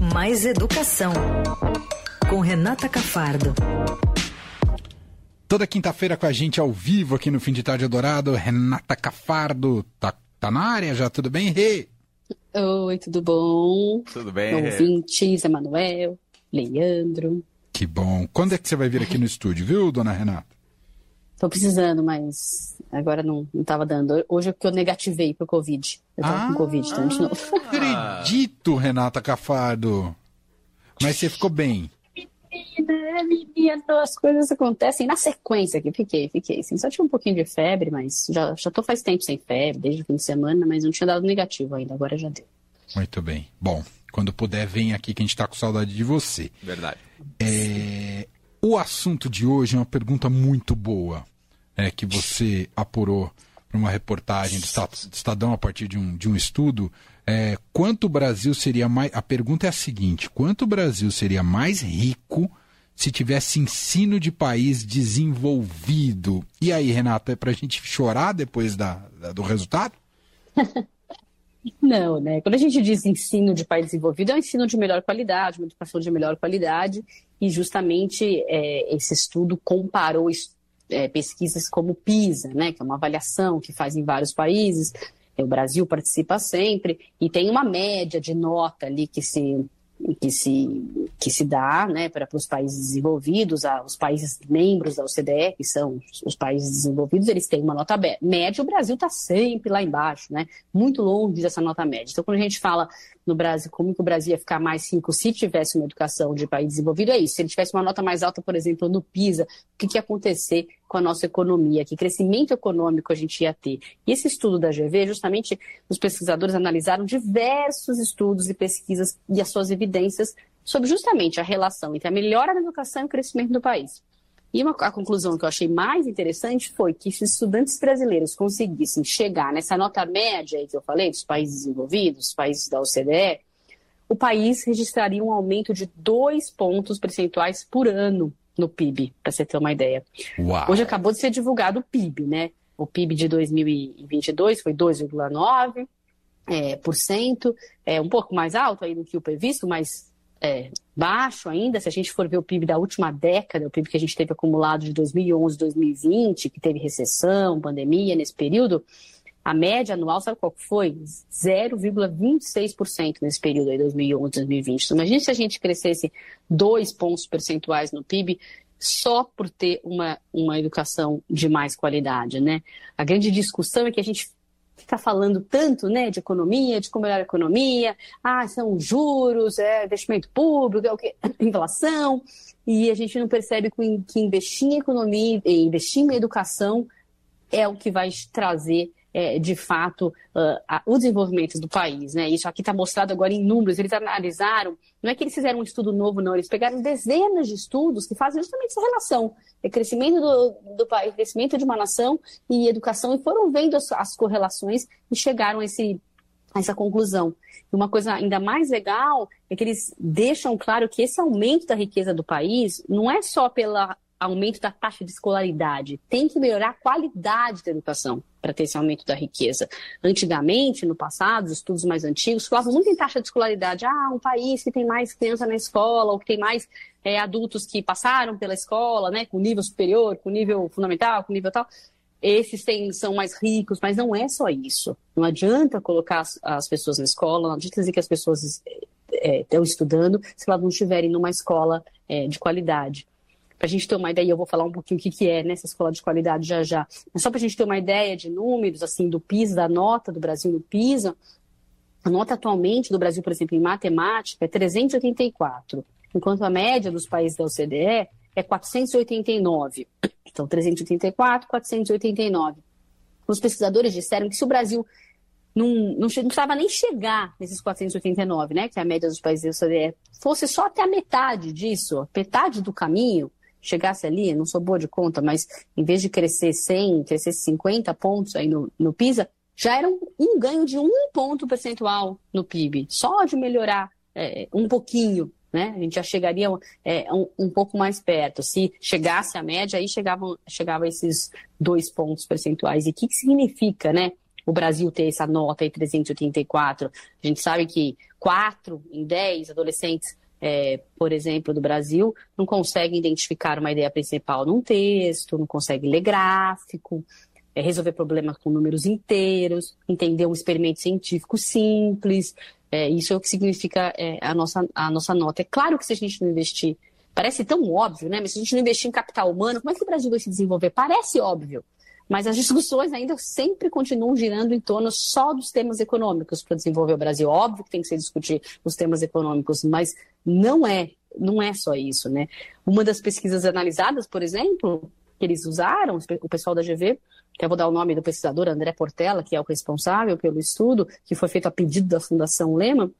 Mais Educação, com Renata Cafardo. Toda quinta-feira com a gente ao vivo aqui no Fim de Tarde Dourado, Renata Cafardo. Tá, tá na área já, tudo bem, Rê? Oi, tudo bom? Tudo bem, Rê? Ouvintes, Emanuel, Leandro. Que bom. Quando é que você vai vir aqui no estúdio, viu, dona Renata? Tô precisando, mas agora não, não tava dando. Hoje é que eu negativei pro Covid. Eu tava Ah, com Covid, então de novo. Acredito, Renata Cafardo. Mas você ficou bem. Menina, menina, as coisas acontecem na sequência aqui. Fiquei, fiquei. Sim, só tive um pouquinho de febre, mas já, já tô faz tempo sem febre, desde o fim de semana, mas não tinha dado negativo ainda, agora já deu. Muito bem. Bom, quando puder, vem aqui que a gente tá com saudade de você. Verdade. É, o assunto de hoje é uma pergunta muito boa, é, que você apurou para uma reportagem do Esta- do Estadão a partir de um, de um estudo. É, quanto o Brasil seria mais. A pergunta é a seguinte: quanto o Brasil seria mais rico se tivesse ensino de país desenvolvido? E aí, Renata, é para a gente chorar depois da, da- do resultado? Não, né? Quando a gente diz ensino de país desenvolvido, é um ensino de melhor qualidade, uma educação de melhor qualidade, e justamente é, esse estudo comparou é, pesquisas como PISA, né? Que é uma avaliação que faz em vários países. É, O Brasil participa sempre e tem uma média de nota ali que se que se, que se dá né, para os países desenvolvidos, os países membros da OCDE, que são os países desenvolvidos, eles têm uma nota média, o Brasil está sempre lá embaixo, né, muito longe dessa nota média. Então, quando a gente fala no Brasil, como que o Brasil ia ficar mais rico se tivesse uma educação de país desenvolvido, é isso. Se ele tivesse uma nota mais alta, por exemplo, no PISA, o que, que ia acontecer com a nossa economia? Que crescimento econômico a gente ia ter? E esse estudo da GV, justamente, os pesquisadores analisaram diversos estudos e pesquisas e as suas evidências sobre justamente a relação entre a melhora da educação e o crescimento do país. E uma, a conclusão que eu achei mais interessante foi que se estudantes brasileiros conseguissem chegar nessa nota média aí que eu falei, dos países desenvolvidos, países da OCDE, o país registraria um aumento de dois pontos percentuais por ano no PIB, para você ter uma ideia. Uau! Hoje acabou de ser divulgado o PIB, né? O PIB de 2022 foi 2,9%, é, por cento, é um pouco mais alto aí do que o previsto, mas é, baixo ainda. Se a gente for ver o PIB da última década, o PIB que a gente teve acumulado de 2011, 2020, que teve recessão, pandemia nesse período, a média anual, sabe qual foi? 0,26% nesse período aí, 2011, 2020. Então, imagina se a gente crescesse dois pontos percentuais no PIB só por ter uma, uma educação de mais qualidade, né? A grande discussão é que a gente fica falando tanto, né, de economia, de como melhorar a economia, ah, são juros, é investimento público, é o que, inflação, e a gente não percebe que investir em economia investir em educação é o que vai trazer é, de fato ah, a- o desenvolvimento do país, né? Isso aqui está mostrado agora em números. Eles analisaram, não é que eles fizeram um estudo novo, não. Eles pegaram dezenas de estudos que fazem justamente essa relação, é crescimento do, do país, crescimento de uma nação e educação, e foram vendo as, as correlações e chegaram a esse essa conclusão. E uma coisa ainda mais legal é que eles deixam claro que esse aumento da riqueza do país não é só pelo aumento da taxa de escolaridade, tem que melhorar a qualidade da educação para ter esse aumento da riqueza. Antigamente, no passado, os estudos mais antigos falavam muito em taxa de escolaridade. Ah, um país que tem mais criança na escola, ou que tem mais é, adultos que passaram pela escola, né, com nível superior, com nível fundamental, com nível tal esses têm, são mais ricos, mas não é só isso. Não adianta colocar as, as pessoas na escola, não adianta dizer que as pessoas é, estão estudando se elas não estiverem numa escola é, de qualidade. Para a gente ter uma ideia, eu vou falar um pouquinho o que, que é nessa escola de qualidade já já. Mas só para a gente ter uma ideia de números, assim, do PISA, da nota do Brasil no PISA, a nota atualmente do Brasil, por exemplo, em matemática é 384, enquanto a média dos países da OCDE é 489. Então, 384, 489. Os pesquisadores disseram que se o Brasil não, não, não precisava nem chegar nesses 489, né, que é a média dos países da OCDE, fosse só até a metade disso, metade do caminho, chegasse ali, não sou boa de conta, mas em vez de crescer 100, crescer 50 pontos aí no, no PISA, já era um, um ganho de um ponto percentual no PIB, só de melhorar é, um pouquinho, né? A gente já chegaria é, um, um pouco mais perto. Se chegasse a média, aí chegavam, chegava esses dois pontos percentuais. E o que, que significa, né? o Brasil ter essa nota aí 384. A gente sabe que 4 em 10 adolescentes é, por exemplo, do Brasil, não conseguem identificar uma ideia principal num texto, não conseguem ler gráfico, é, resolver problemas com números inteiros, entender um experimento científico simples. É, isso é o que significa é, a, nossa, a nossa nota. É claro que se a gente não investir, parece tão óbvio, né? Mas se a gente não investir em capital humano, como é que o Brasil vai se desenvolver? Parece óbvio. Mas as discussões ainda sempre continuam girando em torno só dos temas econômicos para desenvolver o Brasil. Óbvio que tem que se discutir os temas econômicos, mas não é, não é só isso, né? Uma das pesquisas analisadas, por exemplo, que eles usaram, o pessoal da GV, que eu vou dar o nome do pesquisador, André Portela, que é o responsável pelo estudo, que foi feito a pedido da Fundação Lema,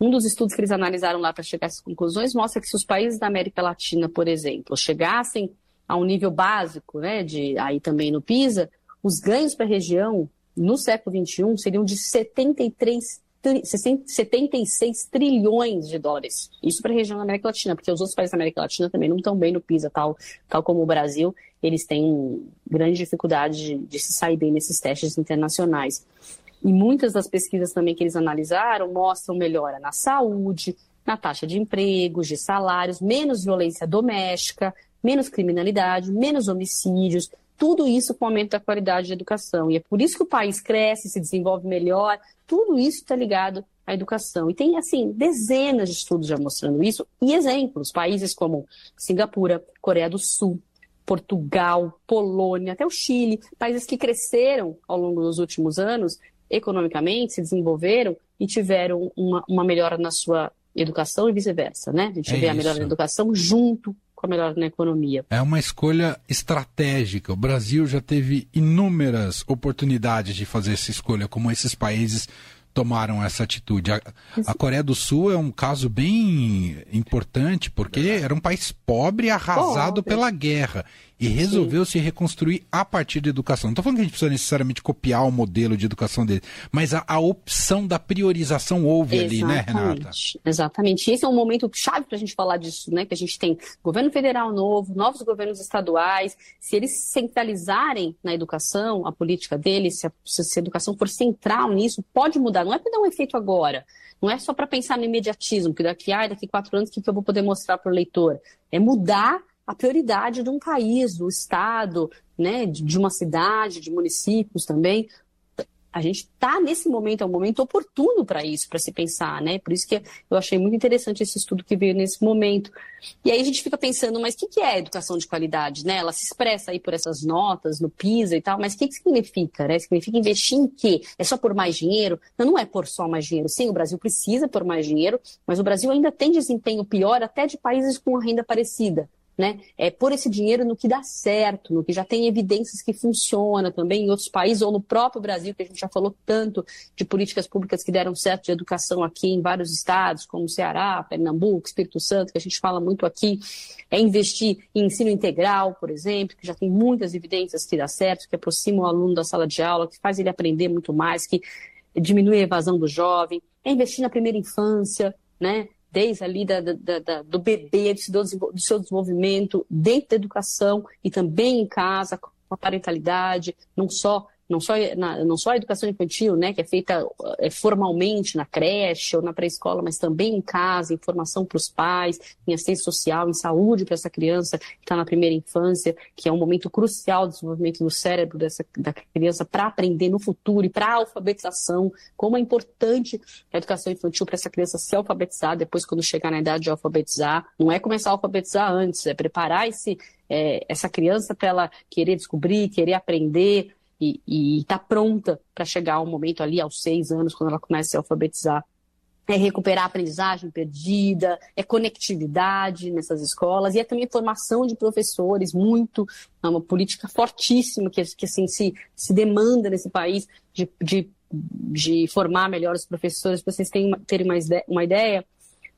um dos estudos que eles analisaram lá para chegar essas conclusões mostra que se os países da América Latina, por exemplo, chegassem a um nível básico, né, de, aí também no PISA, os ganhos para a região no século XXI seriam de 73 76 trilhões de dólares. Isso para a região da América Latina, porque os outros países da América Latina também não estão bem no PISA, tal, tal como o Brasil, eles têm grande dificuldade de, de se sair bem nesses testes internacionais. E muitas das pesquisas também que eles analisaram mostram melhora na saúde, na taxa de empregos, de salários, menos violência doméstica, menos criminalidade, menos homicídios, tudo isso com o aumento da qualidade da educação. E é por isso que o país cresce, se desenvolve melhor, tudo isso está ligado à educação. E tem, assim, dezenas de estudos já mostrando isso e exemplos. Países como Singapura, Coreia do Sul, Portugal, Polônia, até o Chile, países que cresceram ao longo dos últimos anos economicamente, se desenvolveram e tiveram uma, uma melhora na sua educação e vice-versa, né? A gente é vê isso. a melhora na educação junto com a melhora na economia. É uma escolha estratégica. O Brasil já teve inúmeras oportunidades de fazer essa escolha, como esses países tomaram essa atitude. A, a, Coreia do Sul é um caso bem importante, porque era um país pobre arrasado pobre. pela guerra e resolveu Sim. se reconstruir a partir da educação. Não estou falando que a gente precisa necessariamente copiar o modelo de educação dele, mas a, a opção da priorização houve Exatamente. ali, né, Renata? Exatamente. Esse é um momento chave para a gente falar disso, né? Que a gente tem governo federal novo, novos governos estaduais. Se eles centralizarem na educação, a política deles, se a, se a educação for central nisso, pode mudar. Não é para dar um efeito agora. Não é só para pensar no imediatismo, que daqui, ah, daqui quatro anos, o que, que eu vou poder mostrar para o leitor? É mudar a prioridade de um país, do Estado, né, de uma cidade, de municípios também. A gente está nesse momento, é um momento oportuno para isso, para se pensar, né? Por isso que eu achei muito interessante esse estudo que veio nesse momento. E aí a gente fica pensando, mas o que, que é educação de qualidade, né? Ela se expressa aí por essas notas no PISA e tal, mas o que, que significa, né? Significa investir em quê? É só por mais dinheiro? Não, não é por só mais dinheiro. Sim, o Brasil precisa por mais dinheiro, mas o Brasil ainda tem desempenho pior até de países com renda parecida né? É pôr esse dinheiro no que dá certo, no que já tem evidências que funciona também em outros países ou no próprio Brasil, que a gente já falou tanto de políticas públicas que deram certo de educação aqui em vários estados, como Ceará, Pernambuco, Espírito Santo, que a gente fala muito aqui. É investir em ensino integral, por exemplo, que já tem muitas evidências que dá certo, que aproxima o aluno da sala de aula, que faz ele aprender muito mais, que diminui a evasão do jovem. É investir na primeira infância, né? Desde ali da, da, da, do bebê, do seu desenvolvimento dentro da educação e também em casa, com a parentalidade, não só não só, na, não só a educação infantil, né, que é feita é, formalmente na creche ou na pré-escola, mas também em casa, informação para os pais, em assistência social, em saúde para essa criança que está na primeira infância, que é um momento crucial do desenvolvimento do cérebro dessa, da criança para aprender no futuro e para a alfabetização, como é importante a educação infantil para essa criança se alfabetizar depois quando chegar na idade de alfabetizar. Não é começar a alfabetizar antes, é preparar esse, é, essa criança para ela querer descobrir, querer aprender, e está pronta para chegar ao momento ali, aos seis anos, quando ela começa a se alfabetizar. É recuperar a aprendizagem perdida, é conectividade nessas escolas, e é também formação de professores, muito, é uma política fortíssima que, que assim, se, se demanda nesse país de, de, de formar melhor os professores. Para vocês terem, terem uma, uma ideia,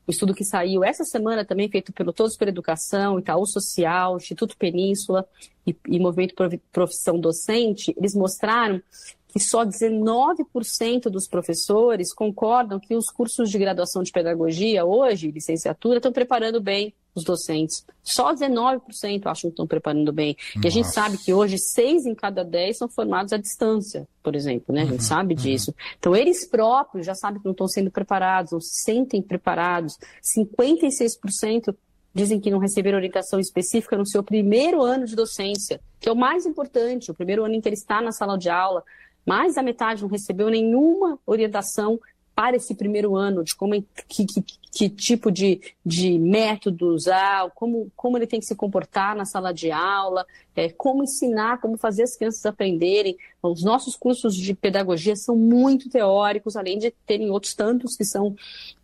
o estudo que saiu essa semana também, feito pelo Todos por Educação, Itaú Social, Instituto Península e, e Movimento Profissão Docente, eles mostraram que só 19% dos professores concordam que os cursos de graduação de pedagogia hoje, licenciatura, estão preparando bem os docentes. Só 19% acham que estão preparando bem. Nossa. E a gente sabe que hoje 6 em cada 10 são formados à distância, por exemplo, né? A gente uhum, sabe uhum. disso. Então, eles próprios já sabem que não estão sendo preparados, não se sentem preparados. 56% dizem que não receberam orientação específica no seu primeiro ano de docência, que é o mais importante, o primeiro ano em que ele está na sala de aula. Mais da metade não recebeu nenhuma orientação para esse primeiro ano, de como, que, que, que tipo de, de método usar, como, como ele tem que se comportar na sala de aula, é, como ensinar, como fazer as crianças aprenderem. Os nossos cursos de pedagogia são muito teóricos, além de terem outros tantos que são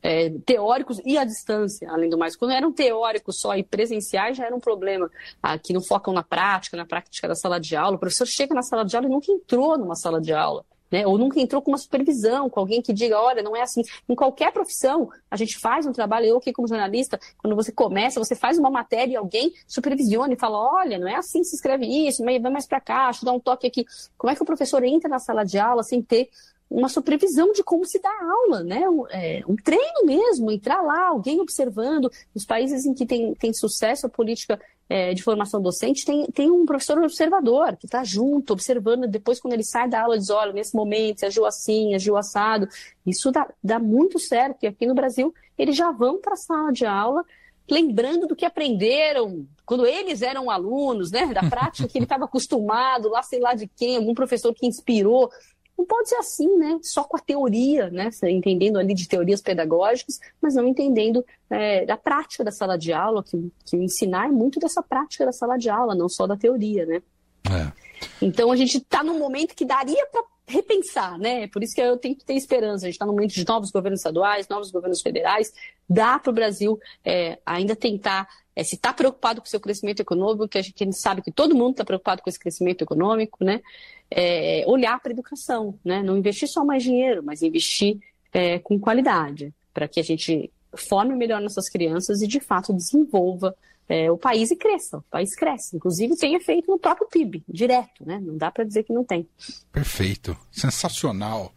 é, teóricos e à distância, além do mais. Quando eram teóricos só e presenciais, já era um problema, ah, que não focam na prática, na prática da sala de aula. O professor chega na sala de aula e nunca entrou numa sala de aula. Né? Ou nunca entrou com uma supervisão, com alguém que diga, olha, não é assim. Em qualquer profissão, a gente faz um trabalho, eu aqui como jornalista, quando você começa, você faz uma matéria e alguém supervisiona e fala, olha, não é assim se escreve isso, vai mais para cá, eu dar um toque aqui. Como é que o professor entra na sala de aula sem ter uma supervisão de como se dá aula, né? Um, é, um treino mesmo, entrar lá, alguém observando. Os países em que tem, tem sucesso a política é, de formação docente, tem, tem um professor observador que está junto, observando, depois quando ele sai da aula, diz, olha, nesse momento, se agiu assim, agiu assado. Isso dá, dá muito certo, e aqui no Brasil eles já vão para a sala de aula lembrando do que aprenderam quando eles eram alunos, né, da prática que ele estava acostumado, lá sei lá de quem, algum professor que inspirou. Não pode ser assim, né? Só com a teoria, né? Entendendo ali de teorias pedagógicas, mas não entendendo é, da prática da sala de aula, que, que ensinar é muito dessa prática da sala de aula, não só da teoria, né? É. Então a gente está num momento que daria para repensar, né? Por isso que eu tenho que ter esperança. A gente está num momento de novos governos estaduais, novos governos federais. Dá para o Brasil é, ainda tentar é, se está preocupado com o seu crescimento econômico, que a gente sabe que todo mundo está preocupado com esse crescimento econômico, né? É, olhar para a educação, né? Não investir só mais dinheiro, mas investir é, com qualidade, para que a gente forme melhor nossas crianças e, de fato, desenvolva é, o país e cresça. O país cresce. Inclusive, tem efeito no próprio PIB, direto, né? Não dá para dizer que não tem. Perfeito. Sensacional.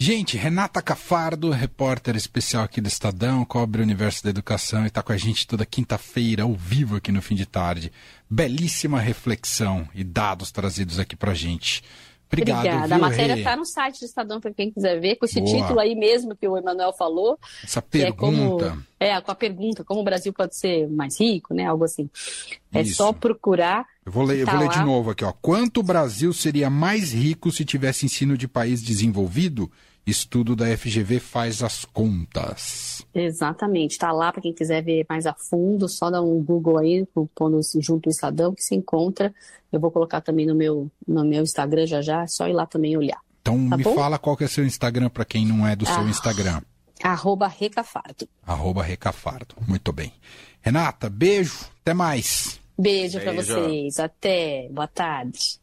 Gente, Renata Cafardo, repórter especial aqui do Estadão, cobre o universo da educação e está com a gente toda quinta-feira, ao vivo aqui no fim de tarde. Belíssima reflexão e dados trazidos aqui para a gente. Obrigado. Obrigada. Viu, a matéria está no site do Estadão para quem quiser ver, com esse Boa. título aí mesmo que o Emanuel falou. Essa pergunta. É, como, é, com a pergunta, como o Brasil pode ser mais rico, né? Algo assim. É Isso. só procurar. Eu vou ler, eu vou tá ler de novo aqui, ó. Quanto o Brasil seria mais rico se tivesse ensino de país desenvolvido? Estudo da FGV faz as contas. Exatamente. Está lá para quem quiser ver mais a fundo, só dá um Google aí, pondo junto o Estadão, que se encontra. Eu vou colocar também no meu, no meu Instagram já já, é só ir lá também olhar. Então tá me bom? fala qual que é seu Instagram para quem não é do ah, seu Instagram. Arroba Recafardo. Arroba Recafardo. Muito bem. Renata, beijo. Até mais. Beijo, beijo. para vocês. Até. Boa tarde.